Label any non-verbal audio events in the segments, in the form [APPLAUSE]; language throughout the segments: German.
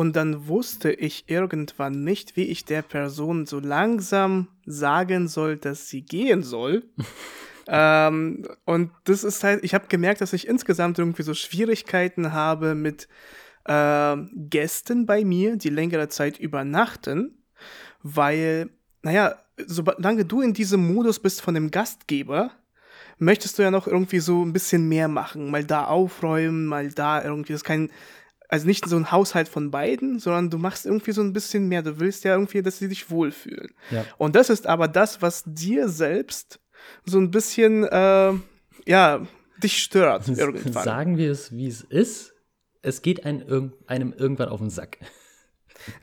Und dann wusste ich irgendwann nicht, wie ich der Person so langsam sagen soll, dass sie gehen soll. [LAUGHS] ähm, und das ist halt, ich habe gemerkt, dass ich insgesamt irgendwie so Schwierigkeiten habe mit äh, Gästen bei mir, die längere Zeit übernachten, weil, naja, solange du in diesem Modus bist von dem Gastgeber, möchtest du ja noch irgendwie so ein bisschen mehr machen, mal da aufräumen, mal da irgendwie, das ist kein, also nicht so ein Haushalt von beiden, sondern du machst irgendwie so ein bisschen mehr. Du willst ja irgendwie, dass sie sich wohlfühlen. Ja. Und das ist aber das, was dir selbst so ein bisschen, äh, ja, dich stört [LAUGHS] irgendwann. Sagen wir es, wie es ist. Es geht einem, einem irgendwann auf den Sack. [LAUGHS]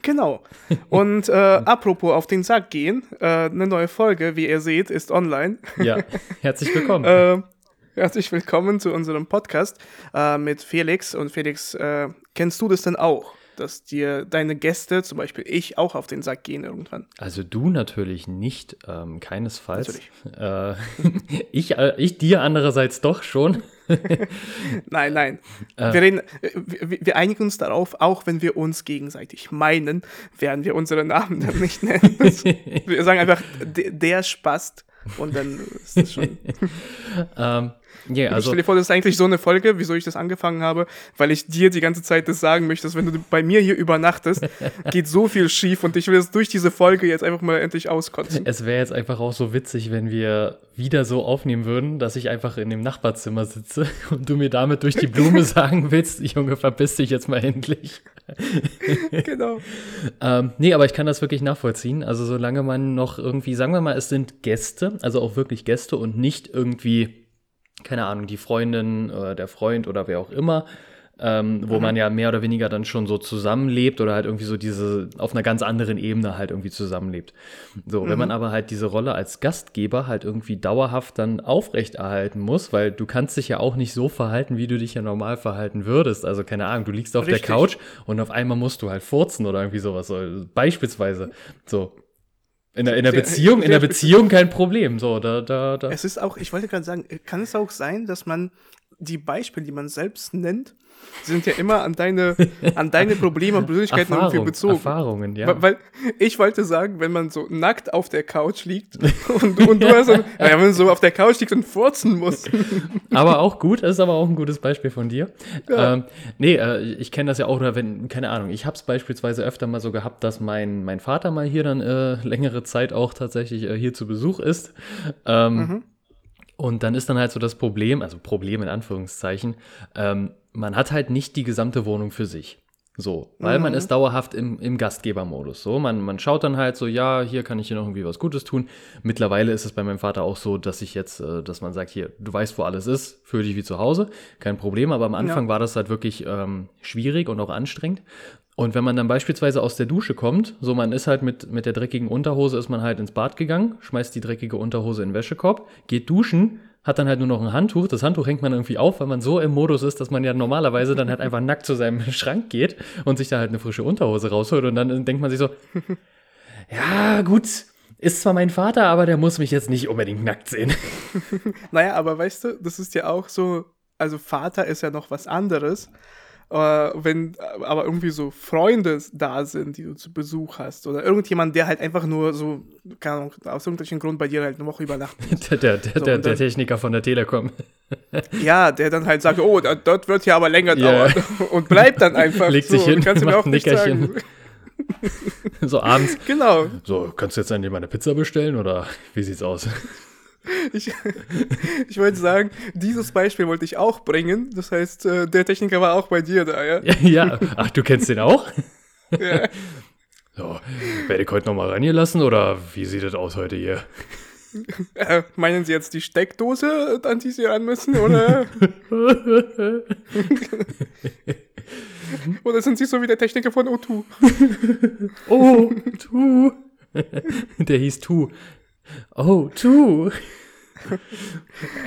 Genau. Und äh, apropos auf den Sack gehen, äh, eine neue Folge, wie ihr seht, ist online. Ja, [LAUGHS] herzlich willkommen. Äh, herzlich willkommen zu unserem Podcast äh, mit Felix. Und Felix, äh, kennst du das denn auch? dass dir deine Gäste, zum Beispiel ich, auch auf den Sack gehen irgendwann. Also du natürlich nicht, ähm, keinesfalls. Natürlich. Äh, [LAUGHS] ich, äh, ich dir andererseits doch schon. [LAUGHS] nein, nein. Äh, wir, reden, wir, wir, einigen uns darauf, auch wenn wir uns gegenseitig meinen, werden wir unsere Namen dann nicht nennen. [LAUGHS] wir sagen einfach, der Spast und dann ist das schon. ähm, Yeah, also, stell dir vor, das ist eigentlich so eine Folge, wieso ich das angefangen habe, weil ich dir die ganze Zeit das sagen möchte, dass wenn du bei mir hier übernachtest, [LAUGHS] geht so viel schief und ich will es durch diese Folge jetzt einfach mal endlich auskotzen. Es wäre jetzt einfach auch so witzig, wenn wir wieder so aufnehmen würden, dass ich einfach in dem Nachbarzimmer sitze [LAUGHS] und du mir damit durch die Blume [LAUGHS] sagen willst, Junge, verpiss dich jetzt mal endlich. genau. ähm, nee, aber ich kann das wirklich nachvollziehen. Also solange man noch irgendwie, sagen wir mal, es sind Gäste, also auch wirklich Gäste und nicht irgendwie keine Ahnung, die Freundin oder der Freund oder wer auch immer, ähm, wo mhm. man ja mehr oder weniger dann schon so zusammenlebt oder halt irgendwie so diese auf einer ganz anderen Ebene halt irgendwie zusammenlebt. So, mhm. wenn man mhm. aber halt diese Rolle als Gastgeber halt irgendwie dauerhaft dann aufrechterhalten muss, weil du kannst dich ja auch nicht so verhalten, wie du dich ja normal verhalten würdest. Also keine Ahnung, du liegst auf Richtig. der Couch und auf einmal musst du halt furzen oder irgendwie sowas. So, beispielsweise. So, in der, in der Beziehung, in der Beziehung kein Problem. So, da, da, da. Es ist auch, ich wollte gerade sagen, kann es auch sein, dass man die Beispiele, die man selbst nennt, sind ja immer an deine, an deine [LAUGHS] Probleme und Persönlichkeiten Erfahrung, irgendwie bezogen. Erfahrungen, ja. Weil, weil, ich wollte sagen, wenn man so nackt auf der Couch liegt und, und du hast so, [LAUGHS] ja, wenn man so auf der Couch liegt und furzen muss. [LAUGHS] aber auch gut, das ist aber auch ein gutes Beispiel von dir. Ja. Ähm, nee, äh, ich kenne das ja auch, oder wenn, keine Ahnung, ich habe es beispielsweise öfter mal so gehabt, dass mein, mein Vater mal hier dann äh, längere Zeit auch tatsächlich äh, hier zu Besuch ist. Ähm, mhm. Und dann ist dann halt so das Problem, also Problem in Anführungszeichen, ähm, man hat halt nicht die gesamte Wohnung für sich. So, weil mhm. man ist dauerhaft im, im Gastgebermodus. So, man, man schaut dann halt so, ja, hier kann ich hier noch irgendwie was Gutes tun. Mittlerweile ist es bei meinem Vater auch so, dass ich jetzt, äh, dass man sagt, hier, du weißt, wo alles ist, fühl dich wie zu Hause, kein Problem. Aber am Anfang ja. war das halt wirklich ähm, schwierig und auch anstrengend. Und wenn man dann beispielsweise aus der Dusche kommt, so man ist halt mit, mit der dreckigen Unterhose, ist man halt ins Bad gegangen, schmeißt die dreckige Unterhose in den Wäschekorb, geht duschen, hat dann halt nur noch ein Handtuch. Das Handtuch hängt man irgendwie auf, weil man so im Modus ist, dass man ja normalerweise dann halt einfach nackt zu seinem [LAUGHS] Schrank geht und sich da halt eine frische Unterhose rausholt. Und dann denkt man sich so, [LAUGHS] ja, gut, ist zwar mein Vater, aber der muss mich jetzt nicht unbedingt nackt sehen. [LAUGHS] naja, aber weißt du, das ist ja auch so, also Vater ist ja noch was anderes wenn aber irgendwie so Freunde da sind, die du zu Besuch hast oder irgendjemand, der halt einfach nur so, keine Ahnung, aus irgendwelchen Grund bei dir halt eine Woche übernachtet. [LAUGHS] der, der, so, der, der Techniker von der Telekom. ja, der dann halt sagt, oh, dort wird ja aber länger yeah. dauern [LAUGHS] und bleibt dann einfach. Legt sich so, hin, kannst du mir auch nicht sagen. [LAUGHS] so abends. Genau. So, kannst du jetzt an dir mal eine Pizza bestellen oder wie sieht's aus? Ich, [LAUGHS] ich wollte sagen, dieses Beispiel wollte ich auch bringen. Das heißt, äh, der Techniker war auch bei dir da, ja? [LAUGHS] Ja, ach, du kennst den auch? [LAUGHS] Ja. So, werde ich heute nochmal reingelassen oder wie sieht das aus heute hier? Äh, meinen Sie jetzt die Steckdose, an die Sie ran müssen, oder? oder sind Sie so wie der Techniker von O2? O2. Der hieß Tu. Oh, tu.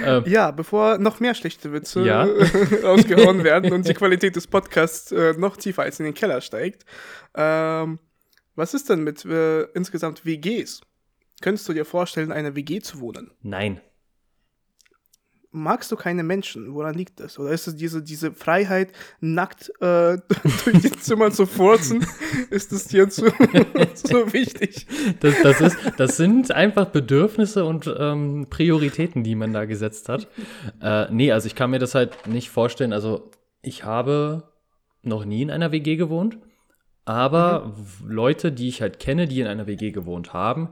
ähm, [LAUGHS] ja, bevor noch mehr schlechte Witze ja? [LAUGHS] rausgehauen werden und die Qualität des Podcasts äh, noch tiefer als in den Keller steigt. Ähm, was ist denn mit äh, insgesamt WGs? Könntest du dir vorstellen, eine WG zu wohnen? Nein. Magst du keine Menschen? Woran liegt das? Oder ist es diese, diese Freiheit, nackt äh, [LAUGHS] durch die Zimmer zu furzen? ist das dir zu, [LAUGHS] so wichtig? Das, das, ist, das sind einfach Bedürfnisse und ähm, Prioritäten, die man da gesetzt hat. Äh, nee, also ich kann mir das halt nicht vorstellen. Also ich habe noch nie in einer WG gewohnt, aber mhm. Leute, die ich halt kenne, die in einer WG gewohnt haben,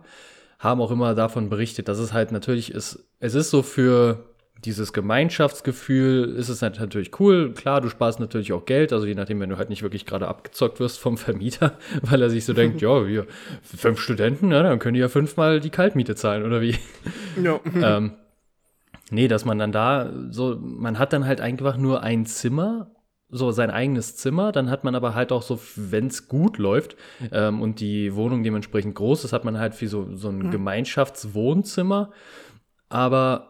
haben auch immer davon berichtet, dass es halt natürlich ist, es ist so für dieses Gemeinschaftsgefühl ist es natürlich cool. Klar, du sparst natürlich auch Geld, also je nachdem, wenn du halt nicht wirklich gerade abgezockt wirst vom [LAUGHS] Vermieter, weil er sich so denkt, ja, wir fünf Studenten, ne, dann können die ja fünfmal die Kaltmiete zahlen oder wie. [LAUGHS] Ja. [LAUGHS] ähm, nee, dass man dann da so, man hat dann halt einfach nur ein Zimmer so sein eigenes Zimmer, dann hat man aber halt auch so, wenn es gut läuft ähm, und die Wohnung dementsprechend groß ist, hat man halt wie so, so ein mhm. Gemeinschaftswohnzimmer. Aber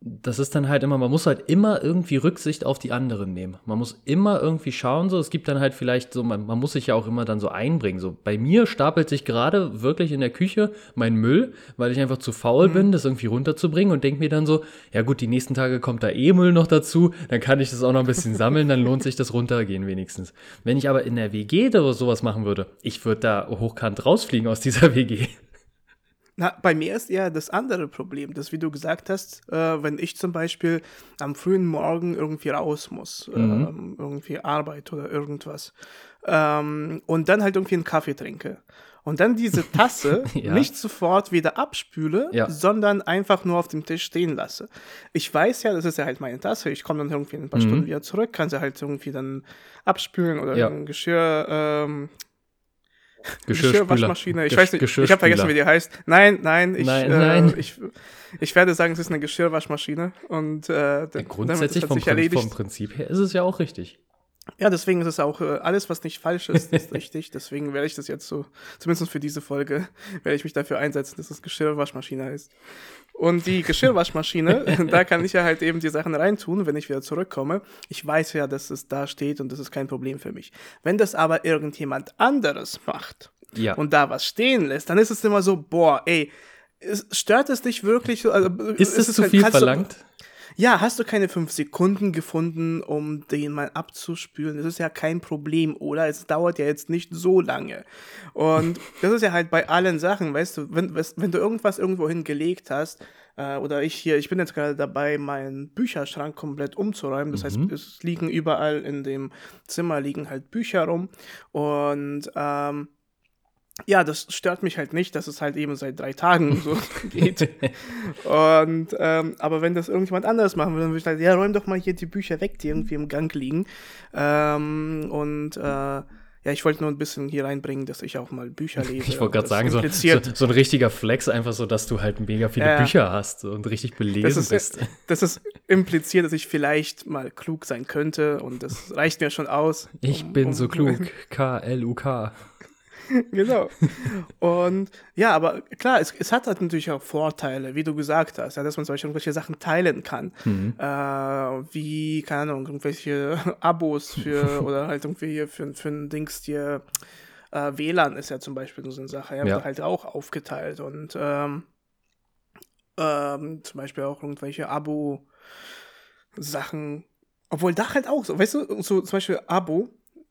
das ist dann halt immer, man muss halt immer irgendwie Rücksicht auf die anderen nehmen. Man muss immer irgendwie schauen, so, es gibt dann halt vielleicht so, man, man muss sich ja auch immer dann so einbringen. So, bei mir stapelt sich gerade wirklich in der Küche mein Müll, weil ich einfach zu faul mhm. bin, das irgendwie runterzubringen und denke mir dann so, ja gut, die nächsten Tage kommt da eh Müll noch dazu, dann kann ich das auch noch ein bisschen sammeln, dann lohnt sich das runtergehen wenigstens. Wenn ich aber in der WG da sowas machen würde, ich würde da hochkant rausfliegen aus dieser WG. Na, bei mir ist eher das andere Problem, dass, wie du gesagt hast, äh, wenn ich zum Beispiel am frühen Morgen irgendwie raus muss, mhm. ähm, irgendwie Arbeit oder irgendwas, ähm, und dann halt irgendwie einen Kaffee trinke. Und dann diese [LAUGHS] Tasse ja. nicht sofort wieder abspüle, ja. sondern einfach nur auf dem Tisch stehen lasse. Ich weiß ja, das ist ja halt meine Tasse. Ich komme dann irgendwie in ein paar mhm. Stunden wieder zurück, kann sie halt irgendwie dann abspülen oder ja. ein Geschirr ähm, Geschirrwaschmaschine. Ich weiß nicht, ich habe vergessen, wie die heißt. Nein, nein, ich, nein, äh, nein. ich, ich werde sagen, es ist eine Geschirrwaschmaschine. Und äh, ja, grundsätzlich vom, vom, Prinzip her ist es ja auch richtig. Ja, deswegen ist es auch äh, alles, was nicht falsch ist, ist [LAUGHS] richtig. Deswegen werde ich das jetzt so, zumindest für diese Folge, werde ich mich dafür einsetzen, dass es Geschirrwaschmaschine heißt. Und die Geschirrwaschmaschine, [LAUGHS] da kann ich ja halt eben die Sachen reintun, wenn ich wieder zurückkomme. Ich weiß ja, dass es da steht und das ist kein Problem für mich. Wenn das aber irgendjemand anderes macht ja. und da was stehen lässt, dann ist es immer so, boah, ey, stört es dich wirklich? Also, ist es zu halt, viel verlangt? Du, ja, hast du keine fünf Sekunden gefunden, um den mal abzuspülen? Das ist ja kein Problem, oder? Es dauert ja jetzt nicht so lange. Und [LAUGHS] das ist ja halt bei allen Sachen, weißt du, wenn, wenn du irgendwas irgendwo hingelegt hast, äh, oder ich hier, ich bin jetzt gerade dabei, meinen Bücherschrank komplett umzuräumen. Das mhm. heißt, es liegen überall in dem Zimmer liegen halt Bücher rum. Und ähm, ja, das stört mich halt nicht, dass es halt eben seit drei Tagen so [LAUGHS] geht. Und ähm, aber wenn das irgendjemand anderes machen würde, dann würde ich sagen, ja, räum doch mal hier die Bücher weg, die irgendwie im Gang liegen. Ähm, und äh, ja, ich wollte nur ein bisschen hier reinbringen, dass ich auch mal Bücher [LAUGHS] lese. Ich wollte gerade sagen, so, so, so, ein richtiger Flex, einfach so, dass du halt mega viele äh, Bücher hast und richtig belesen das ist, bist. Das ist impliziert, dass ich vielleicht mal klug sein könnte und das reicht mir schon aus. Ich um, bin um, so [LAUGHS] klug. K-L-U-K. [LAUGHS] genau. Und ja, aber klar, es, es, hat halt natürlich auch Vorteile, wie du gesagt hast, ja, dass man zum Beispiel irgendwelche Sachen teilen kann. Mhm. Äh, wie, keine Ahnung, irgendwelche [LAUGHS] Abos für [LAUGHS] oder halt irgendwie hier für, für ein Dings hier. Äh, WLAN ist ja zum Beispiel so eine Sache. Ja, ja. halt auch aufgeteilt und ähm, ähm, zum Beispiel auch irgendwelche Abo-Sachen. Obwohl da halt auch so, weißt du, so zum Beispiel Abo,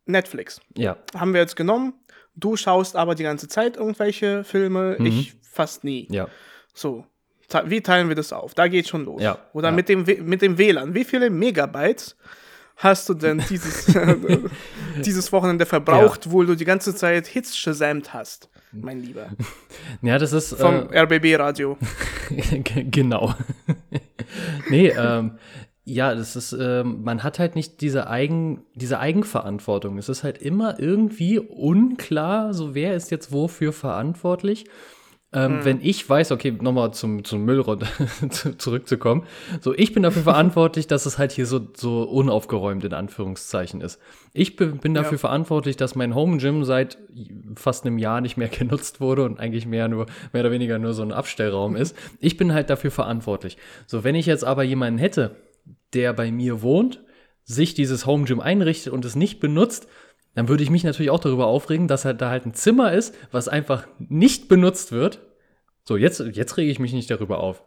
Netflix. Ja. Haben wir jetzt genommen, Du schaust aber die ganze Zeit irgendwelche Filme, mhm. ich fast nie. Ja. So. Wie teilen wir das auf? Da geht schon los. Ja. Oder ja. Mit, dem, mit dem WLAN. Wie viele Megabytes hast du denn dieses, [LAUGHS] dieses Wochenende verbraucht, ja. wo du die ganze Zeit Hits gesamt hast, mein Lieber? [LAUGHS] Ja, das ist. Vom äh, RBB-Radio. [LAUGHS] genau. nee, ähm, ja, das ist, äh, man hat halt nicht diese, Eigen, diese Eigenverantwortung. Es ist halt immer irgendwie unklar, so wer ist jetzt wofür verantwortlich. Ähm, mhm. Wenn ich weiß, okay, nochmal zum, zum Müll [LAUGHS] zurückzukommen, so ich bin dafür verantwortlich, dass es halt hier so, so unaufgeräumt in Anführungszeichen ist. Ich bin, bin dafür ja. verantwortlich, dass mein Home Gym seit fast einem Jahr nicht mehr [LAUGHS] genutzt wurde und eigentlich mehr nur, mehr oder weniger nur so ein Abstellraum ist. Ich bin halt dafür verantwortlich. So, wenn ich jetzt aber jemanden hätte, der bei mir wohnt, sich dieses Home Gym einrichtet und es nicht benutzt, dann würde ich mich natürlich auch darüber aufregen, dass halt da halt ein Zimmer ist, was einfach nicht benutzt wird. So, jetzt, jetzt rege ich mich nicht darüber auf.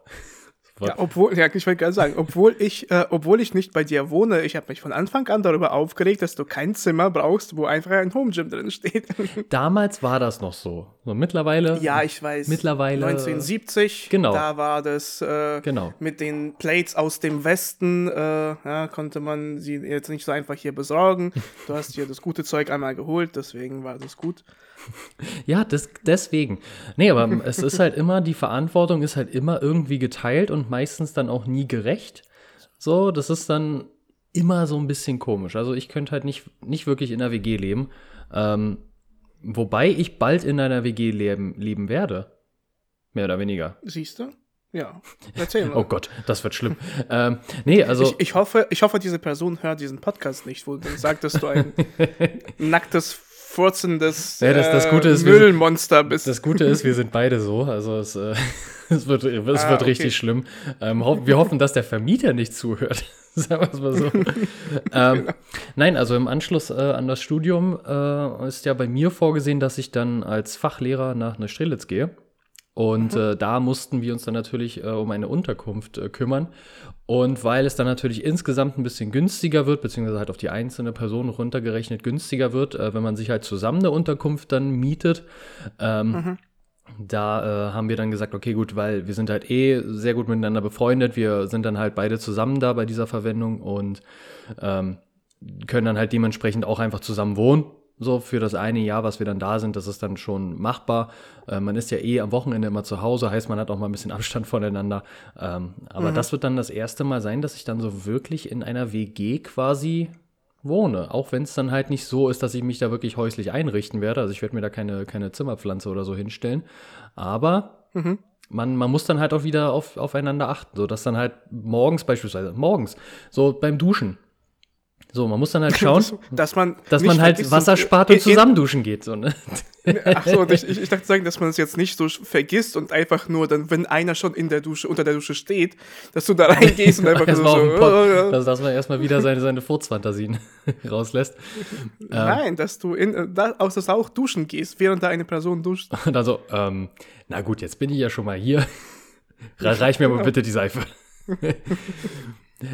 Ja, obwohl, ja, ich wollte gerade sagen, obwohl ich, äh, obwohl ich nicht bei dir wohne, ich habe mich von Anfang an darüber aufgeregt, dass du kein Zimmer brauchst, wo einfach ein Home Gym drin steht. [LAUGHS] Damals war das noch so. so mittlerweile. Ja, ich weiß. Mittlerweile. 1970. Genau. Da war das äh, Genau. mit den Plates aus dem Westen, äh, ja, konnte man sie jetzt nicht so einfach hier besorgen. [LAUGHS] Du hast hier das gute Zeug einmal geholt, deswegen war das gut. Ja, das, deswegen. Nee, aber es ist halt immer, die Verantwortung ist halt immer irgendwie geteilt und meistens dann auch nie gerecht. So, das ist dann immer so ein bisschen komisch. Also ich könnte halt nicht, nicht wirklich in einer WG leben. Ähm, wobei ich bald in einer WG leben, leben werde. Mehr oder weniger. Siehst du? Ja. Erzähl mal. [LAUGHS] Oh Gott, das wird schlimm. ähm, nee, also. Ich, ich, hoffe, ich hoffe, diese Person hört diesen Podcast nicht, wo du sagst, dass du ein [LAUGHS] nacktes, furzendes Ja, das- das äh, Gute ist, wir sind- Müllmonster bist. Das Gute ist, wir sind beide so. Also es, äh, [LAUGHS] es wird, es Ah, wird okay. richtig schlimm. Ähm, ho wir hoffen, dass der Vermieter nicht zuhört. [LAUGHS] Sagen wir es mal so. [LAUGHS] ähm, nein, also im Anschluss äh, an das Studium äh, ist ja bei mir vorgesehen, dass ich dann als Fachlehrer nach Neustrelitz gehe. Und äh, da mussten wir uns dann natürlich äh, um eine Unterkunft äh, kümmern. Und weil es dann natürlich insgesamt ein bisschen günstiger wird, beziehungsweise halt auf die einzelne Person runtergerechnet günstiger wird, äh, wenn man sich halt zusammen eine Unterkunft dann mietet, ähm, da äh, haben wir dann gesagt, okay, gut, weil wir sind halt eh sehr gut miteinander befreundet. Wir sind dann halt beide zusammen da bei dieser Verwendung und ähm, können dann halt dementsprechend auch einfach zusammen wohnen. So für das eine Jahr, was wir dann da sind, das ist dann schon machbar. Äh, man ist ja eh am Wochenende immer zu Hause, heißt man hat auch mal ein bisschen [LAUGHS] Abstand voneinander. Ähm, aber das wird dann das erste Mal sein, dass ich dann so wirklich in einer WG quasi wohne. Auch wenn es dann halt nicht so ist, dass ich mich da wirklich häuslich einrichten werde. Also ich werde mir da keine, keine Zimmerpflanze oder so hinstellen. Aber man, man muss dann halt auch wieder auf, aufeinander achten. So dass dann halt morgens beispielsweise, morgens, so beim Duschen. So, man muss dann halt schauen, [LAUGHS] dass, man, dass man halt Wasser und- spart und zusammen duschen geht. So, ne? Achso, ich, ich, ich dachte sagen, dass man es jetzt nicht so vergisst und einfach nur dann, wenn einer schon in der Dusche, unter der Dusche steht, dass du da [LAUGHS] reingehst und einfach so, oh, ja. dass, dass man erstmal wieder seine, seine Furzfantasien [LAUGHS] rauslässt. Nein, dass du in, äh, da, aus dass du auch duschen gehst, während da eine Person duscht. Und dann so, ähm, na gut, jetzt bin ich ja schon mal hier. Re- Reich mir aber bitte die Seife.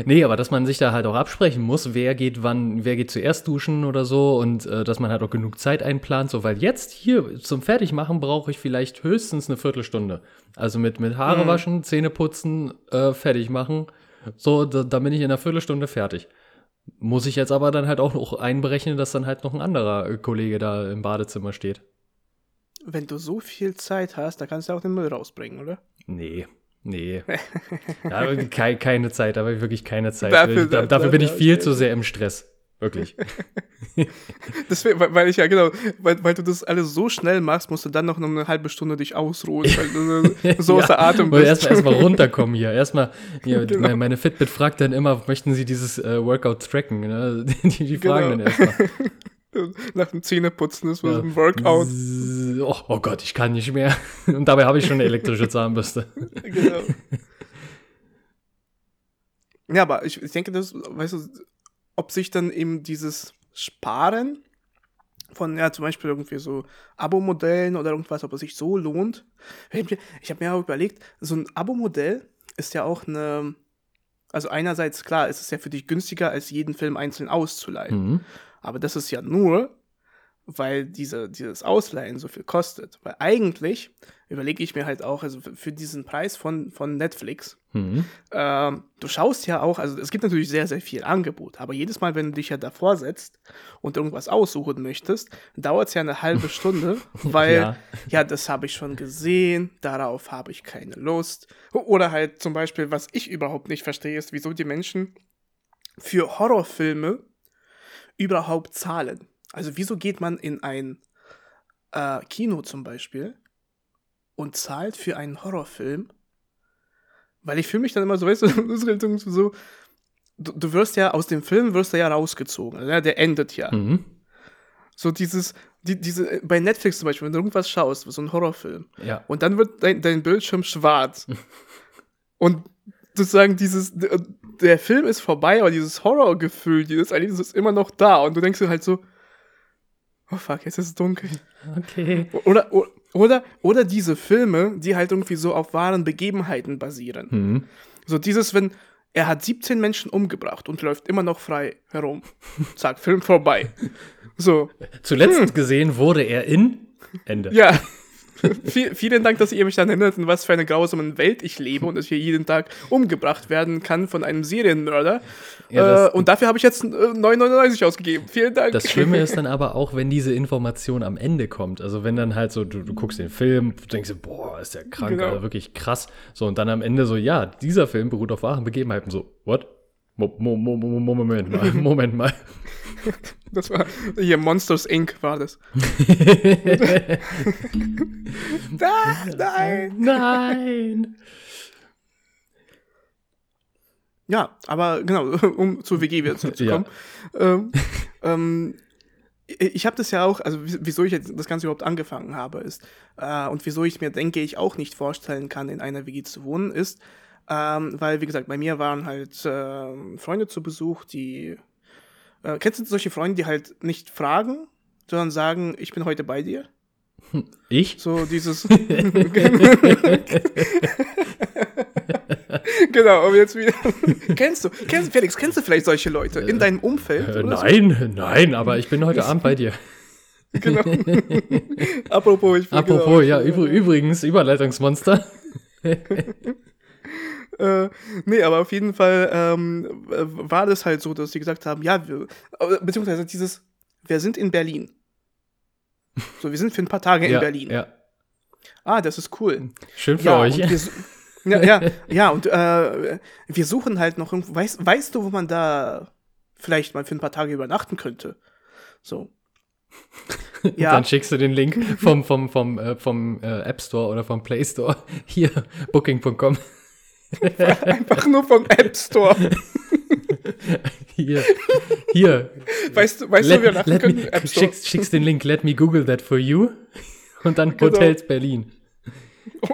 Nee, aber dass man sich da halt auch absprechen muss, wer geht wann, wer geht zuerst duschen oder so und äh, dass man halt auch genug Zeit einplant, so, weil jetzt hier zum Fertigmachen brauche ich vielleicht höchstens eine Viertelstunde. Also mit, mit Haare waschen, Zähne putzen, äh, fertig machen. So, da, da bin ich in einer Viertelstunde fertig. Muss ich jetzt aber dann halt auch noch einberechnen, dass dann halt noch ein anderer äh, Kollege da im Badezimmer steht. Wenn du so viel Zeit hast, dann kannst du auch den Müll rausbringen, oder? Nee, nee. [LAUGHS] Ich kei keine Zeit, ich wirklich keine Zeit. Dafür- ich, da, da- dafür bin ich viel zu sehr im Stress. Wirklich. [LAUGHS] Deswegen, weil, ich ja, genau, weil, weil du das alles so schnell machst, musst du dann noch eine halbe Stunde dich ausruhen, weil du so [LAUGHS] außer Atem bist. erstmal erstmal runterkommen hier. Erstmal, hier, Genau. meine- meine Fitbit fragt dann immer, möchten Sie dieses äh, Workout tracken? Ne? Die, die fragen Genau. dann erstmal. Nach dem Zähneputzen ist so Ja. ein Workout. Oh, oh Gott, ich kann nicht mehr. [LAUGHS] Und dabei habe ich schon eine elektrische Zahnbürste. [LAUGHS] genau. Ja, aber ich, ich denke, das, weißt du, ob sich dann eben dieses Sparen von, ja, zum Beispiel irgendwie so Abo-Modellen oder irgendwas, ob es sich so lohnt. Ich habe mir auch überlegt, so ein Abo-Modell ist ja auch eine, also einerseits, klar, ist es ja für dich günstiger, als jeden Film einzeln auszuleihen. Mhm. Aber das ist ja nur, weil diese, dieses Ausleihen so viel kostet. Weil eigentlich überlege ich mir halt auch, also für, diesen Preis von, von Netflix, Mhm. ähm, du schaust ja auch, also es gibt natürlich sehr, sehr viel Angebot, aber jedes Mal, wenn du dich ja davor setzt und irgendwas aussuchen möchtest, dauert es ja eine halbe [LAUGHS] Stunde, weil, ja, Ja. das habe ich schon gesehen, darauf habe ich keine Lust. Oder halt zum Beispiel, was ich überhaupt nicht verstehe, ist, wieso die Menschen für Horrorfilme überhaupt zahlen. Also wieso geht man in ein äh, Kino zum Beispiel und zahlt für einen Horrorfilm? Weil ich fühle mich dann immer so, weißt du, [LAUGHS] so, du, du wirst ja aus dem Film wirst du ja rausgezogen, also, ja, der endet ja. Mhm. So dieses, die, diese, bei Netflix zum Beispiel, wenn du irgendwas schaust, so ein Horrorfilm, Ja. und dann wird dein, dein Bildschirm schwarz. [LAUGHS] und sozusagen dieses, der, Film ist vorbei, aber dieses Horrorgefühl, dieses Erlebnis ist immer noch da. Und du denkst dir halt so, oh fuck, jetzt ist es dunkel. Okay. Oder, oder, Oder, oder diese Filme, die halt irgendwie so auf wahren Begebenheiten basieren. Mhm. So dieses, wenn er hat 17 Menschen umgebracht und läuft immer noch frei herum. Zack, Film vorbei. So. Zuletzt gesehen wurde er in Ende. Ja. [LAUGHS] Viel, vielen Dank, dass ihr mich daran erinnert, in was für eine grausame Welt ich lebe und dass ich hier jeden Tag umgebracht werden kann von einem Serienmörder. Ja, äh, und dafür habe ich jetzt äh, 9,99 ausgegeben. Vielen Dank. Das Schlimme ist dann aber auch, wenn diese Information am Ende kommt. Also wenn dann halt so, du, du guckst den Film, denkst dir, boah, ist der krank, Genau. Alter, wirklich krass. So, und dann am Ende so, ja, dieser Film beruht auf wahren Begebenheiten. So, what? Mo, mo, mo, mo, mo- Moment mal, [LAUGHS] Moment mal. Das war hier Monsters Inc. war das. [LAUGHS] ah, nein. Nein! Ja, aber genau, [LAUGHS] um zur WG wieder zurückzukommen. Ähm, ähm, ich habe das ja auch, also wie- wieso ich jetzt das Ganze überhaupt angefangen habe, ist, äh, und wieso ich mir denke, ich auch nicht vorstellen kann, in einer WG zu wohnen, ist, ähm, weil, wie gesagt, bei mir waren halt ähm, Freunde zu Besuch, die, äh, kennst du solche Freunde, die halt nicht fragen, sondern sagen, ich bin heute bei dir? [LAUGHS] Ich? So dieses. [LAUGHS] [LAUGHS] genau, aber jetzt wieder. kennst du, kennst, Felix, kennst du vielleicht solche Leute in deinem Umfeld? Äh, oder so? nein, nein, aber ich bin heute Abend bei dir. Genau. Apropos, ich bin Apropos, genau, ja, übr übrigens, Überleitungsmonster. Äh, nee, aber auf jeden Fall ähm, äh, war das halt so, dass sie gesagt haben, ja, wir, äh, beziehungsweise dieses, wir sind in Berlin. So, wir sind für ein paar Tage in ja, Berlin. Ja, Ah, das ist cool. schön für ja, euch. [LAUGHS] Ja, ja, ja, und äh, wir suchen halt noch irgendwo, weißt, weißt du, wo man da vielleicht mal für ein paar Tage übernachten könnte? So. [LAUGHS] Ja, Dann schickst du den Link vom, vom, vom, äh, vom äh, App Store oder vom Play Store. [LAUGHS] Hier, booking.com. [LAUGHS] einfach nur vom App Store. [LAUGHS] Hier, hier. Weißt du, weißt du, wo wir let können? me, App Store. schickst, schickst den Link, let me Google that for you. Und dann Genau. Hotels Berlin.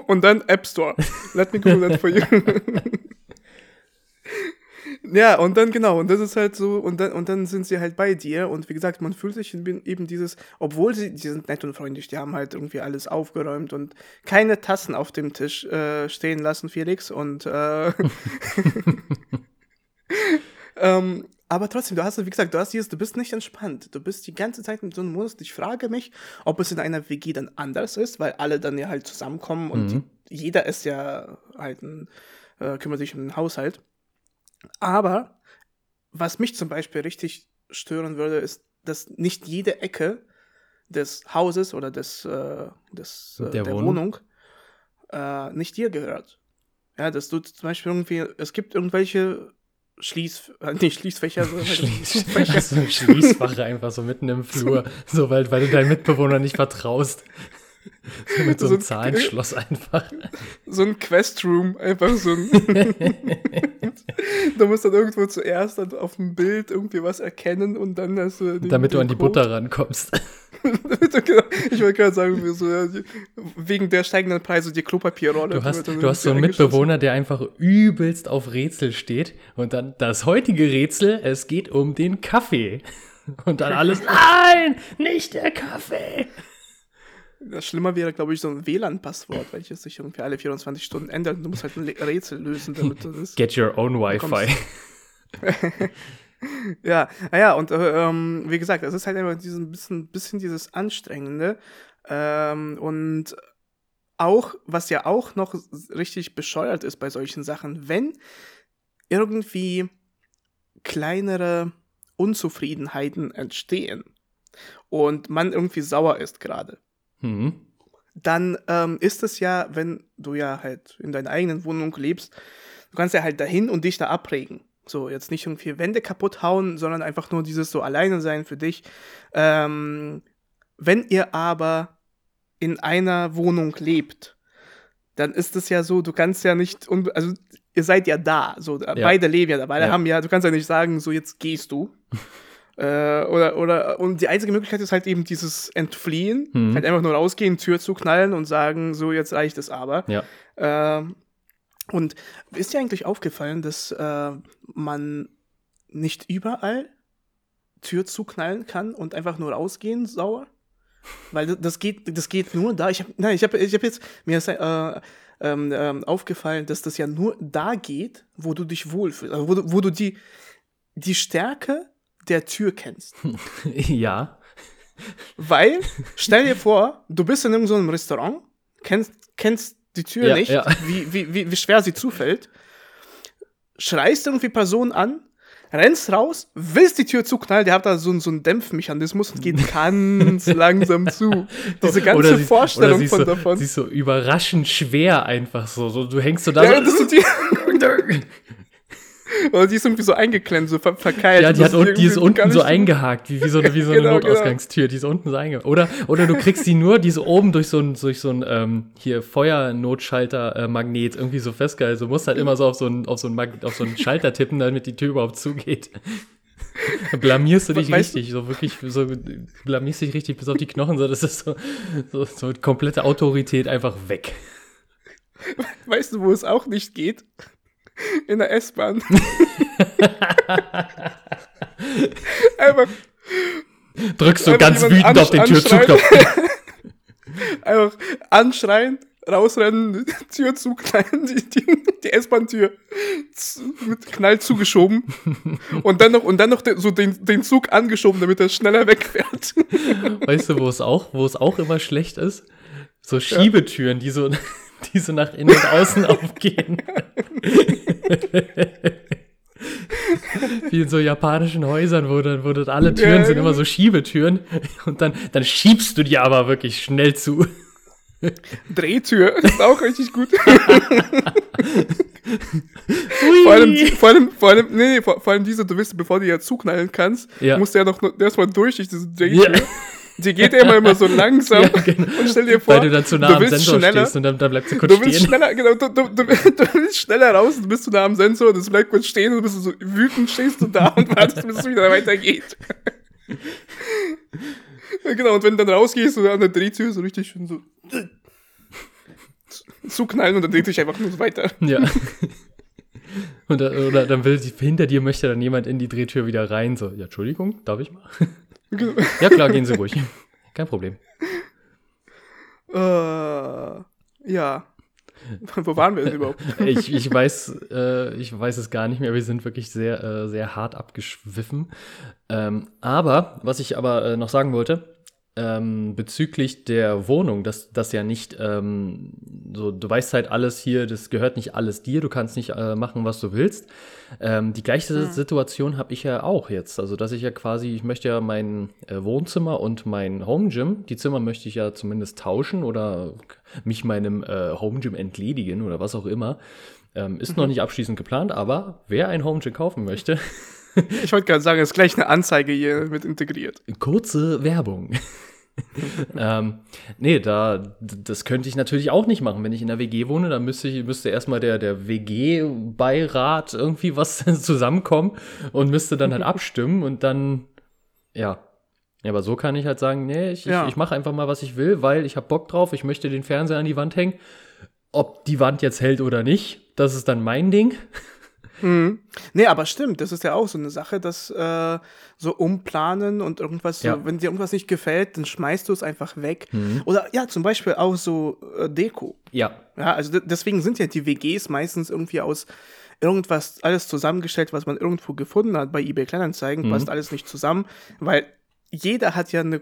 Und dann App Store. Let me Google that for you. [LAUGHS] [LAUGHS] ja, und dann genau, und das ist halt so, und dann, und dann sind sie halt bei dir. Und wie gesagt, man fühlt sich eben dieses, obwohl sie, die sind nett und freundlich, die haben halt irgendwie alles aufgeräumt und keine Tassen auf dem Tisch äh, stehen lassen, Felix. Und äh, [LAUGHS] [LAUGHS] ähm, aber trotzdem, du hast, wie gesagt, du hast dieses, du bist nicht entspannt. Du bist die ganze Zeit in so einem Modus. Ich frage mich, ob es in einer WG dann anders ist, weil alle dann ja halt zusammenkommen und jeder ist ja halt ein, äh, kümmert sich um den Haushalt. Aber was mich zum Beispiel richtig stören würde, ist, dass nicht jede Ecke des Hauses oder des, äh, des äh, Der der, Wohnung. Wohnung, äh, nicht dir gehört. Ja, dass du zum Beispiel irgendwie, es gibt irgendwelche Schließ, äh, nicht Schließfächer, sondern halt Schließ, Zugfächer. also [LAUGHS] Schließfach einfach so mitten im Flur. [LAUGHS] So, weil, weil du deinem Mitbewohner nicht vertraust. [LAUGHS] Mit so So einem ein- Zahlenschloss einfach. [LAUGHS] so ein Quest-Room, einfach so ein. [LAUGHS] du musst dann irgendwo zuerst dann auf dem Bild irgendwie was erkennen und dann hast du. den- Damit du den an die Code. Butter rankommst. Du genau- ich wollte gerade sagen, so, ja, die- wegen der steigenden Preise die Klopapierrolle. Du hast, du hast so einen. Mitbewohner, der einfach übelst auf Rätsel steht. Und dann das heutige Rätsel, es geht um den Kaffee. Und dann alles, nein, nicht der Kaffee. Das Schlimmer wäre, glaube ich, so ein WLAN-Passwort, welches sich irgendwie alle 24 Stunden ändert. und Du musst halt ein Rätsel lösen, damit du das. Get your own Wi-Fi. [LAUGHS] Ja, naja, und äh, ähm, wie gesagt, es ist halt einfach diesen bisschen, bisschen dieses Anstrengende. Ähm, und auch, was ja auch noch richtig bescheuert ist bei solchen Sachen, wenn irgendwie kleinere Unzufriedenheiten entstehen und man irgendwie sauer ist gerade, Hm. dann ähm, ist es ja, wenn du ja halt in deiner eigenen Wohnung lebst, du kannst ja halt dahin und dich da abregen. So, jetzt nicht irgendwie Wände kaputt hauen, sondern einfach nur dieses so alleine sein für dich. Ähm, wenn ihr aber in einer Wohnung lebt, dann ist es ja so, du kannst ja nicht, also ihr seid ja da, so, beide leben ja da, beide Ja. haben ja, du kannst ja nicht sagen, so jetzt gehst du. [LAUGHS] Äh, oder, oder, und die einzige Möglichkeit ist halt eben dieses Entfliehen. Mhm. Halt einfach nur rausgehen, Tür zuknallen und sagen, so, jetzt reicht es aber. Ja. Ähm, und ist dir eigentlich aufgefallen, dass äh, man nicht überall Tür zuknallen kann und einfach nur rausgehen, sauer? Weil das geht, das geht nur da. Ich habe, nein, ich habe, ich habe jetzt mir ist, äh, ähm, ähm, aufgefallen, dass das ja nur da geht, wo du dich wohlfühlst, also wo, du, wo du die, die Stärke der Tür kennst. [LAUGHS] ja. Weil, stell dir vor, du bist in irgendeinem Restaurant, kennst, kennst die Tür Ja, nicht, ja. Wie, wie, wie, wie schwer sie zufällt, schreist irgendwie Personen an, rennst raus, willst die Tür zuknallen, der hat da so, einen- so einen Dämpfmechanismus und geht [LAUGHS] ganz langsam zu. Diese ganze sie- Vorstellung von so, davon. Sie ist so überraschend schwer einfach so. so du hängst so da Ja, so. die, [LAUGHS] oder die ist irgendwie so eingeklemmt, so ver verkeilt. Ja, die, hat unten, die ist unten so eingehakt, wie, wie so eine, wie so eine [LAUGHS] Genau, genau. Notausgangstür, die ist unten so eingehakt. Oder, oder du kriegst die nur, die so oben durch so ein, durch so ein ähm, hier Feuernotschalter-Magnet irgendwie so festgehalten. Du musst halt immer so auf so einen, auf so einen, Mag auf so einen Schalter tippen, damit die Tür überhaupt zugeht. Blamierst du dich Weißt du- richtig, so wirklich, so blamierst dich richtig bis auf die Knochen, so das ist so, so, so komplette Autorität einfach weg. Weißt du, wo es auch nicht geht? [LAUGHS] In der S-Bahn. [LAUGHS] einfach, Drückst du Einfach ganz wütend auf den Türzugknopf. [LAUGHS] einfach anschreien, rausrennen, Tür zuknallen, die, die, die S-Bahn-Tür mit Knall zugeschoben und dann noch, und dann noch den, so den, den Zug angeschoben, damit er schneller wegfährt. Weißt du, wo es auch, wo es auch immer schlecht ist? So Schiebetüren, die so, die so nach innen und außen aufgehen. [LAUGHS] Wie in so japanischen Häusern, wo dann, wo dann alle Türen Ja, sind immer so Schiebetüren. Und dann, dann schiebst du die aber wirklich schnell zu. Drehtür [LAUGHS] ist auch richtig gut. vor allem, vor allem, vor allem, nee, nee, vor, vor allem diese, du weißt, bevor du ja zuknallen kannst, Ja. musst du ja noch erstmal durch durch diese Drehtür. Ja. Die geht ja immer, immer so [LAUGHS] langsam. Ja, genau. Und stell dir vor, Weil du dann zu nah am Sensor schneller, stehst und dann, dann bleibt sie kurz Du willst stehen. schneller, genau, du, du, du, du willst schneller raus, du bist zu nah am Sensor, und es bleibt kurz stehen und du bist so wütend, stehst du da und wartest, bis es wieder weitergeht. [LAUGHS] Genau, und wenn du dann rausgehst und an der Drehtür so richtig schön so [LAUGHS] zuknallen und dann dreht sich einfach nur weiter. Ja. Und oder dann will sie, hinter dir möchte dann jemand in die Drehtür wieder rein. So, ja, Entschuldigung, darf ich mal? Ja, klar, gehen Sie ruhig. [LAUGHS] Kein Problem. Äh, ja. Wo waren wir denn überhaupt? [LAUGHS] Ich, ich, weiß, äh, ich weiß es gar nicht mehr. Wir sind wirklich sehr, äh, sehr hart abgeschwiffen. Ähm, aber, was ich aber äh, noch sagen wollte, ähm, bezüglich der Wohnung, dass das ja nicht ähm, so, du weißt halt alles hier, das gehört nicht alles dir, du kannst nicht äh, machen, was du willst. Ähm, die gleiche Situation habe ich ja auch jetzt. Also, dass ich ja quasi, ich möchte ja mein äh, Wohnzimmer und mein Home Gym, die Zimmer möchte ich ja zumindest tauschen oder mich meinem äh, Home Gym entledigen oder was auch immer. Ähm, ist noch nicht abschließend geplant, aber wer ein Home Gym kaufen möchte, Ich wollte gerade sagen, es ist gleich eine Anzeige hier mit integriert. Kurze Werbung. [LAUGHS] ähm, nee, da, das könnte ich natürlich auch nicht machen. Wenn ich in der WG wohne, dann müsste ich, müsste erstmal der, der WG-Beirat irgendwie was [LAUGHS] zusammenkommen und müsste dann halt [LAUGHS] abstimmen und dann, ja. Ja, aber so kann ich halt sagen, nee, ich, Ja. ich, ich mache einfach mal, was ich will, weil ich habe Bock drauf, ich möchte den Fernseher an die Wand hängen. Ob die Wand jetzt hält oder nicht, das ist dann mein Ding. Mhm. Nee, aber stimmt, das ist ja auch so eine Sache, dass äh, so umplanen und irgendwas, so, Ja. wenn dir irgendwas nicht gefällt, dann schmeißt du es einfach weg. Mhm. Oder ja, zum Beispiel auch so äh, Deko. Ja, Ja, also de- deswegen sind ja die WGs meistens irgendwie aus irgendwas alles zusammengestellt, was man irgendwo gefunden hat bei eBay Kleinanzeigen, Mhm. passt alles nicht zusammen, weil jeder hat ja eine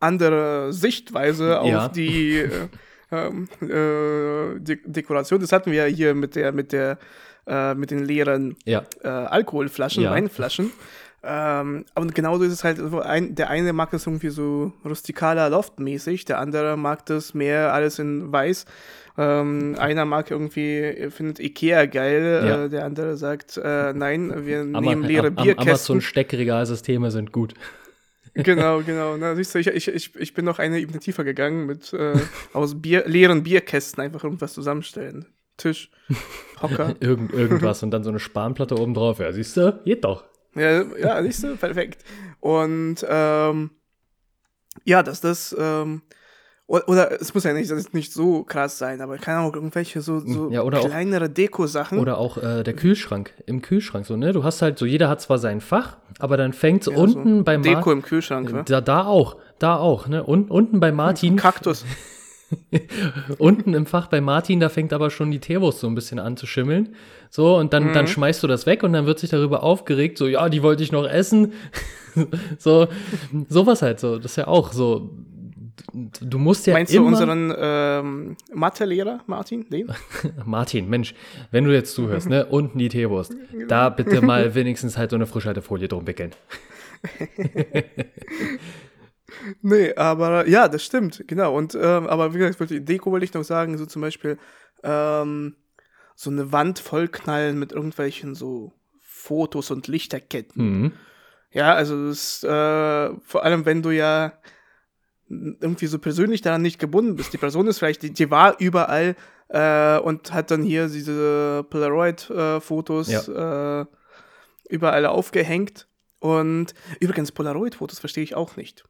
andere Sichtweise auf Ja. die [LAUGHS] äh, ähm, äh, De Dekoration. Das hatten wir ja hier mit der mit der äh, mit den leeren ja, äh, Alkoholflaschen, Ja. Weinflaschen. Ähm, und genauso ist es halt, ein, der eine mag das irgendwie so rustikaler, loftmäßig, der andere mag das mehr alles in weiß. Ähm, einer mag irgendwie, findet Ikea geil, Ja. äh, der andere sagt, äh, nein, wir Ama nehmen leere Am- Bierkästen. Amazon-Steckregalsysteme sind gut. genau, genau. Na, siehst du, ich, ich, ich, ich bin noch eine Ebene tiefer gegangen mit äh, aus Bier, leeren Bierkästen einfach irgendwas zusammenstellen. Tisch, Hocker. [LAUGHS] Irgend, irgendwas und dann so eine Spanplatte oben drauf. Ja, siehst du? Geht doch. Ja, ja, siehst du, perfekt. Und ähm, ja, dass das, ähm, oder, oder es muss ja nicht, das ist nicht so krass sein, aber keine Ahnung, irgendwelche so, so Ja, kleinere Deko-Sachen. Oder auch äh, der Kühlschrank. Im Kühlschrank so, ne? Du hast halt so, jeder hat zwar sein Fach, aber dann fängt Ja, unten so beim Deko Ma- im Kühlschrank, ne? da, da auch. da auch, ne? Und unten bei Martin. Kaktus. [LAUGHS] [LAUGHS] unten im Fach bei Martin, da fängt aber schon die Teewurst so ein bisschen an zu schimmeln. So, und dann, mhm. dann schmeißt du das weg und dann wird sich darüber aufgeregt, so, ja, die wollte ich noch essen. [LAUGHS] so, sowas halt so. Das ist ja auch so. Du musst ja Meinst immer, du unseren ähm, Mathelehrer, Martin? Den? [LAUGHS] Martin, Mensch, wenn du jetzt zuhörst, ne, unten die Teewurst, da bitte mal wenigstens halt so eine Frischhaltefolie drum wickeln. Nee, aber ja, das stimmt, genau. Und ähm, aber wie gesagt, die Deko wollte ich noch sagen, so zum Beispiel ähm, so eine Wand vollknallen mit irgendwelchen so Fotos und Lichterketten. Mhm. Ja, also das, äh, vor allem wenn du ja irgendwie so persönlich daran nicht gebunden bist. Die Person ist vielleicht, die, die war überall äh, und hat dann hier diese Polaroid-Fotos äh, ja. äh, überall aufgehängt. Und übrigens, Polaroid-Fotos verstehe ich auch nicht.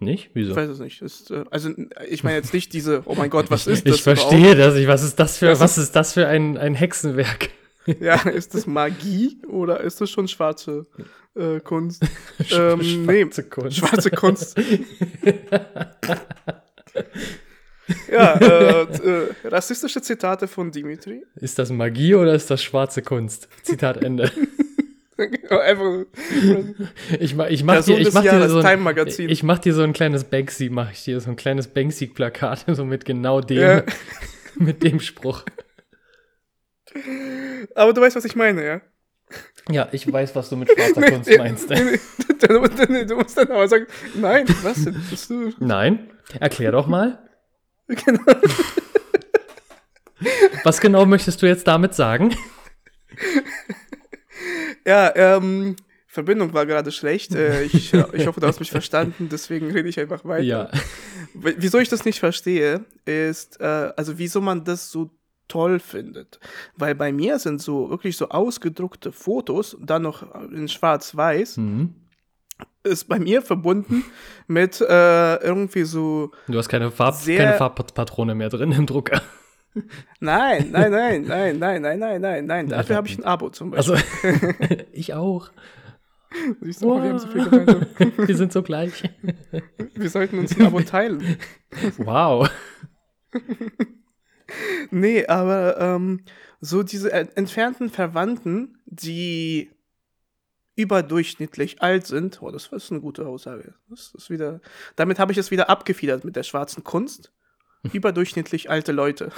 Nicht? Wieso? Ich weiß es nicht. Ist, äh, also ich meine jetzt nicht diese, oh mein Gott, was [LAUGHS] ist das? Ich verstehe das nicht. Was ist das für, was ist das für ein, ein Hexenwerk? [LAUGHS] Ja, ist das Magie oder ist das schon schwarze äh, Kunst? [LAUGHS] ähm, schwarze nee, Kunst. Schwarze Kunst. ja, äh, äh, rassistische Zitate von Dimitri. Ist das Magie oder ist das schwarze Kunst? Zitat Ende. Einfach, ich mach, ich mach dir, ich mach dir so ein, ich mach dir so ein kleines Banksy, mach ich dir so ein kleines Banksy-Plakat, [LAUGHS] so mit genau dem, ja. [LAUGHS] mit dem Spruch. Aber du weißt, was ich meine, ja? Ja, ich weiß, was du mit [LAUGHS] schwarzer nee, Kunst meinst. Nee, du musst dann aber sagen, nein, was denn? Du? Nein, erklär doch mal. Genau. Was genau möchtest du jetzt damit sagen? Ja, ähm, Verbindung war gerade schlecht. Äh, ich, ich hoffe, du hast mich verstanden, deswegen rede ich einfach weiter. Ja. Wieso ich das nicht verstehe, ist, äh, also wieso man das so toll findet. Weil bei mir sind so wirklich so ausgedruckte Fotos, dann noch in schwarz-weiß. Mhm. Ist bei mir verbunden mit äh, irgendwie so. Du hast keine, Farb, keine Farbpatrone mehr drin im Drucker. Nein, nein, nein, nein, nein, nein, nein, nein, nein. Dafür habe ich ein Abo zum Beispiel. Also, [LAUGHS] ich auch. Siehst du, wow. wir haben so viel gemeinsam. [LAUGHS] wir sind so gleich. Wir sollten uns ein Abo teilen. Wow. nee, aber ähm, so diese entfernten Verwandten, die überdurchschnittlich alt sind, oh, das ist eine gute Aussage. Das ist wieder, damit habe ich es wieder abgefedert mit der schwarzen Kunst überdurchschnittlich alte Leute.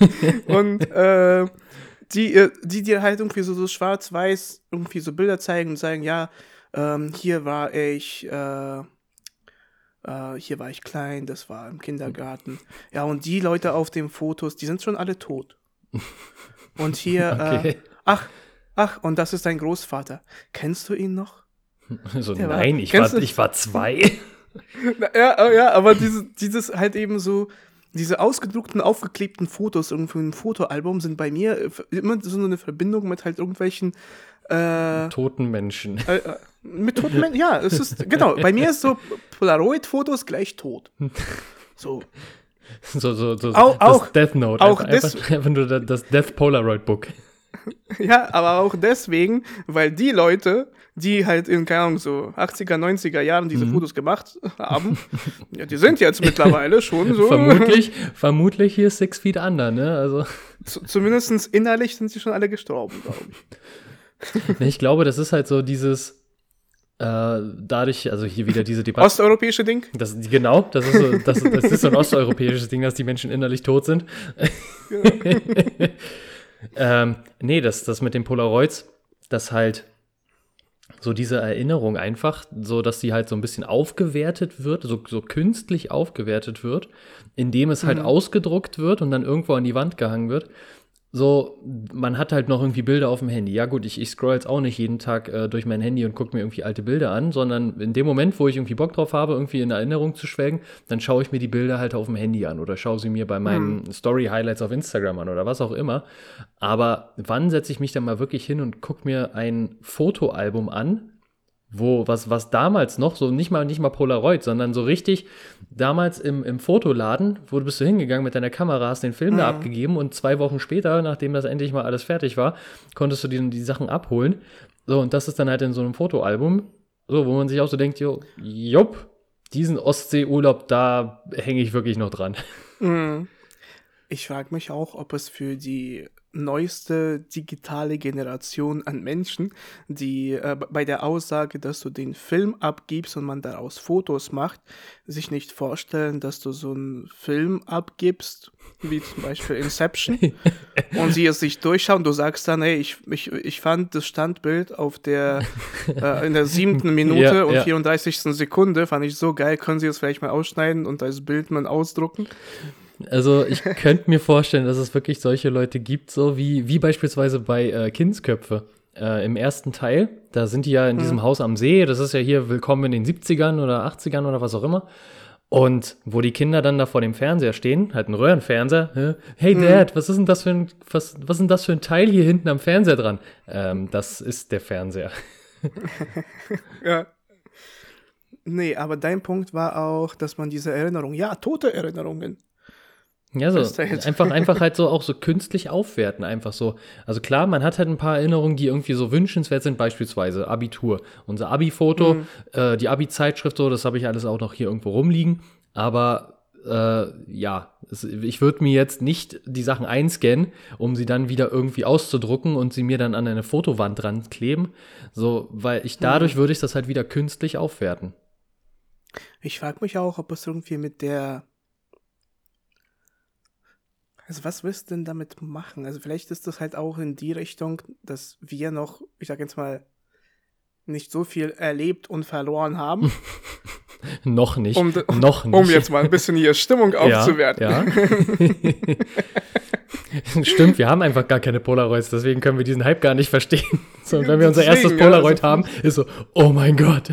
[LAUGHS] und äh, die, äh, die dir halt irgendwie so, so schwarz-weiß irgendwie so Bilder zeigen und sagen, ja, ähm, hier war ich, äh, äh, hier war ich klein, das war im Kindergarten. Ja, und die Leute auf den Fotos, die sind schon alle tot. Und hier, äh, okay. ach, ach, und das ist dein Großvater. Kennst du ihn noch? So, Der nein, war, ich, war, ich war zwei. [LAUGHS] ja, ja, aber dieses, dieses halt eben so, diese ausgedruckten, aufgeklebten Fotos irgendwie ein Fotoalbum sind bei mir äh, immer so eine Verbindung mit halt irgendwelchen äh, toten Menschen. Äh, äh, mit toten Menschen, ja, es ist, genau, bei mir ist so Polaroid-Fotos gleich tot. So. So, so, so, auch, das auch, Death Note. Auch einfach, einfach, einfach nur das Death Polaroid Book. Ja, aber auch deswegen, weil die Leute, die halt in, keine Ahnung, so 80er, 90er Jahren diese mhm. Fotos gemacht haben, [LAUGHS] ja, die sind jetzt [LAUGHS] mittlerweile schon so. Vermutlich, vermutlich hier Six Feet Under, ne? Also. Zumindest innerlich sind sie schon alle gestorben, glaube ich. [LAUGHS] ich glaube, das ist halt so dieses, äh, dadurch, also hier wieder diese Debatte. Osteuropäische Ding? Das, genau, das ist, so, das, das ist so ein osteuropäisches Ding, dass die Menschen innerlich tot sind. Genau. ähm, nee, das, das mit den Polaroids, das halt so diese Erinnerung einfach, so dass die halt so ein bisschen aufgewertet wird, so, so künstlich aufgewertet wird, indem es halt mhm. ausgedruckt wird und dann irgendwo an die Wand gehangen wird so, man hat halt noch irgendwie Bilder auf dem Handy. Ja, gut, ich, ich scroll jetzt auch nicht jeden Tag äh, durch mein Handy und gucke mir irgendwie alte Bilder an, sondern in dem Moment, wo ich irgendwie Bock drauf habe, irgendwie in Erinnerung zu schwelgen, dann schaue ich mir die Bilder halt auf dem Handy an oder schaue sie mir bei meinen hm. Story-Highlights auf Instagram an oder was auch immer. Aber wann setze ich mich dann mal wirklich hin und gucke mir ein Fotoalbum an, wo, was, was damals noch, so nicht mal, nicht mal Polaroid, sondern so richtig damals im, im Fotoladen, wo du bist du hingegangen mit deiner Kamera, hast den Film mhm. da abgegeben und zwei Wochen später, nachdem das endlich mal alles fertig war, konntest du dir die Sachen abholen. So, und das ist dann halt in so einem Fotoalbum, so, wo man sich auch so denkt, jo, jupp, diesen Ostseeurlaub, da hänge ich wirklich noch dran. Mhm. Ich frage mich auch, ob es für die neueste digitale Generation an Menschen, die äh, bei der Aussage, dass du den Film abgibst und man daraus Fotos macht, sich nicht vorstellen, dass du so einen Film abgibst, wie zum Beispiel Inception, [LAUGHS] und sie es sich durchschauen. Du sagst dann, hey, ich, ich, ich fand das Standbild auf der, [LAUGHS] äh, in der siebten Minute Ja, und ja. 34. Sekunde, fand ich so geil, können sie es vielleicht mal ausschneiden und als Bild mal ausdrucken? Also ich könnte mir vorstellen, dass es wirklich solche Leute gibt, so wie, wie beispielsweise bei äh, Kindsköpfe. Äh, Im ersten Teil, da sind die ja in diesem Haus am See, das ist ja hier willkommen in den 70ern oder 80ern oder was auch immer. Und wo die Kinder dann da vor dem Fernseher stehen, halt ein Röhrenfernseher, hey Dad, was ist denn das für ein, was, was ist denn das für ein Teil hier hinten am Fernseher dran? Ähm, das ist der Fernseher. [LAUGHS] Ja. Nee, aber dein Punkt war auch, dass man diese Erinnerung, ja, tote Erinnerungen. Ja, so einfach, [LAUGHS] einfach halt so auch so künstlich aufwerten, einfach so. Also klar, man hat halt ein paar Erinnerungen, die irgendwie so wünschenswert sind, beispielsweise Abitur. Unser Abi-Foto, äh, die Abi-Zeitschrift, so, das habe ich alles auch noch hier irgendwo rumliegen. Aber äh, ja, es, ich würde mir jetzt nicht die Sachen einscannen, um sie dann wieder irgendwie auszudrucken und sie mir dann an eine Fotowand dran kleben. So, weil ich dadurch würde ich das halt wieder künstlich aufwerten. Ich frage mich auch, ob es irgendwie mit der. Also, was willst du denn damit machen? Also, vielleicht ist das halt auch in die Richtung, dass wir noch, ich sag jetzt mal, nicht so viel erlebt und verloren haben, [LAUGHS] noch nicht. um, [LAUGHS] noch nicht. um jetzt mal ein bisschen hier Stimmung [LAUGHS] aufzuwerten. Ja, ja. Stimmt, wir haben einfach gar keine Polaroids, deswegen können wir diesen Hype gar nicht verstehen. So, und wenn wir unser Deswegen, erstes ja, Polaroid also- haben, ist so, oh mein Gott.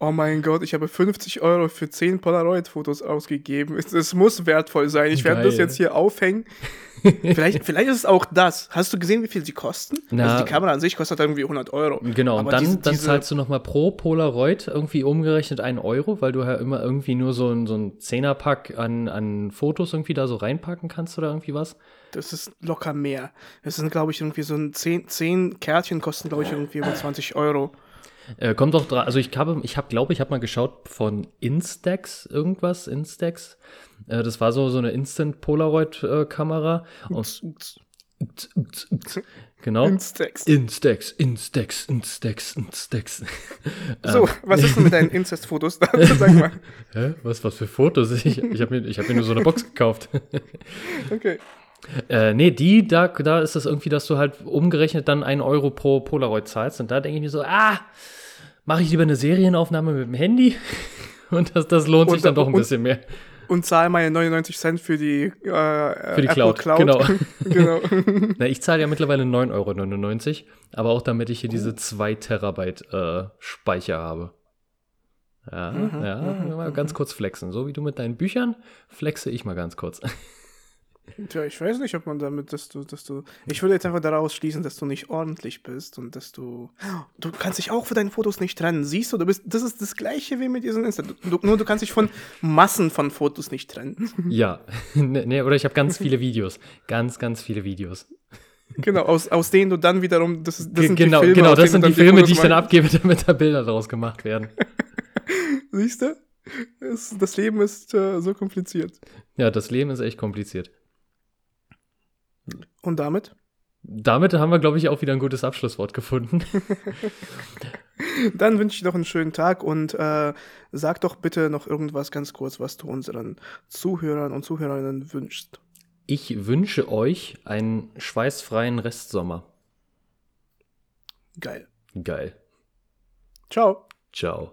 Oh mein Gott, ich habe 50 Euro für 10 Polaroid-Fotos ausgegeben. Es, es muss wertvoll sein. Ich werde das jetzt hier aufhängen. [LAUGHS] vielleicht, vielleicht ist es auch das. Hast du gesehen, wie viel sie kosten? Na- also die Kamera an sich kostet irgendwie 100 Euro. Genau, und Aber dann, diese- dann zahlst du nochmal pro Polaroid irgendwie umgerechnet einen Euro, weil du ja immer irgendwie nur so ein, so ein Zehnerpack an, an Fotos irgendwie da so reinpacken kannst oder irgendwie was. Das ist locker mehr. Das sind, glaube ich, irgendwie so ein 10, 10 Kärtchen kosten, glaube ich, irgendwie über 20 Euro. Äh, kommt doch dran, also ich habe, ich habe, glaube ich, habe mal geschaut von Instax irgendwas, Instax. Äh, das war so, so eine Instant-Polaroid-Kamera. Und genau. Instax. Instax, Instax, Instax, Instax. [LAUGHS] So, was ist denn mit deinen Incest-Fotos da? [LAUGHS] Sag mal. [LAUGHS] Hä? Was, was für Fotos? Ich, ich habe mir, ich hab mir nur so eine Box gekauft. Okay. äh, nee, die, da, da ist das irgendwie, dass du halt umgerechnet dann einen Euro pro Polaroid zahlst. Und da denke ich mir so, ah, mache ich lieber eine Serienaufnahme mit dem Handy? [LAUGHS] Und das, das lohnt sich Und- dann doch ein und- bisschen mehr. Und zahl meine 99 Cent für die, äh, Für die Apple Cloud, genau. [LAUGHS] genau. [LAUGHS] Na, ich zahle ja mittlerweile 9,99 Euro, aber auch damit ich hier diese 2 Terabyte äh, Speicher habe. Ja, ja, mal ganz kurz flexen. So wie du mit deinen Büchern, flexe ich mal ganz kurz. Tja, ich weiß nicht, ob man damit, dass du, dass du. Ich würde jetzt einfach daraus schließen, dass du nicht ordentlich bist und dass du. Du kannst dich auch für deine Fotos nicht trennen. Siehst du, du bist. Das ist das gleiche wie mit diesen Insta. Du, nur du kannst dich von Massen von Fotos nicht trennen. Ja, [LAUGHS] nee, nee, oder ich habe ganz viele Videos. Ganz, ganz viele Videos. genau, aus, aus denen du dann wiederum. Das, das sind genau, die Filme, genau, das sind die Filme, die ich dann abgebe, damit da Bilder draus gemacht werden. [LAUGHS] Siehst du? Das Leben ist äh, so kompliziert. Ja, das Leben ist echt kompliziert. Und damit? Damit haben wir, glaube ich, auch wieder ein gutes Abschlusswort gefunden. [LAUGHS] Dann wünsche ich noch einen schönen Tag und äh, sag doch bitte noch irgendwas ganz kurz, was du unseren Zuhörern und Zuhörerinnen wünschst. Ich wünsche euch einen schweißfreien Restsommer. Geil. Geil. Ciao. Ciao.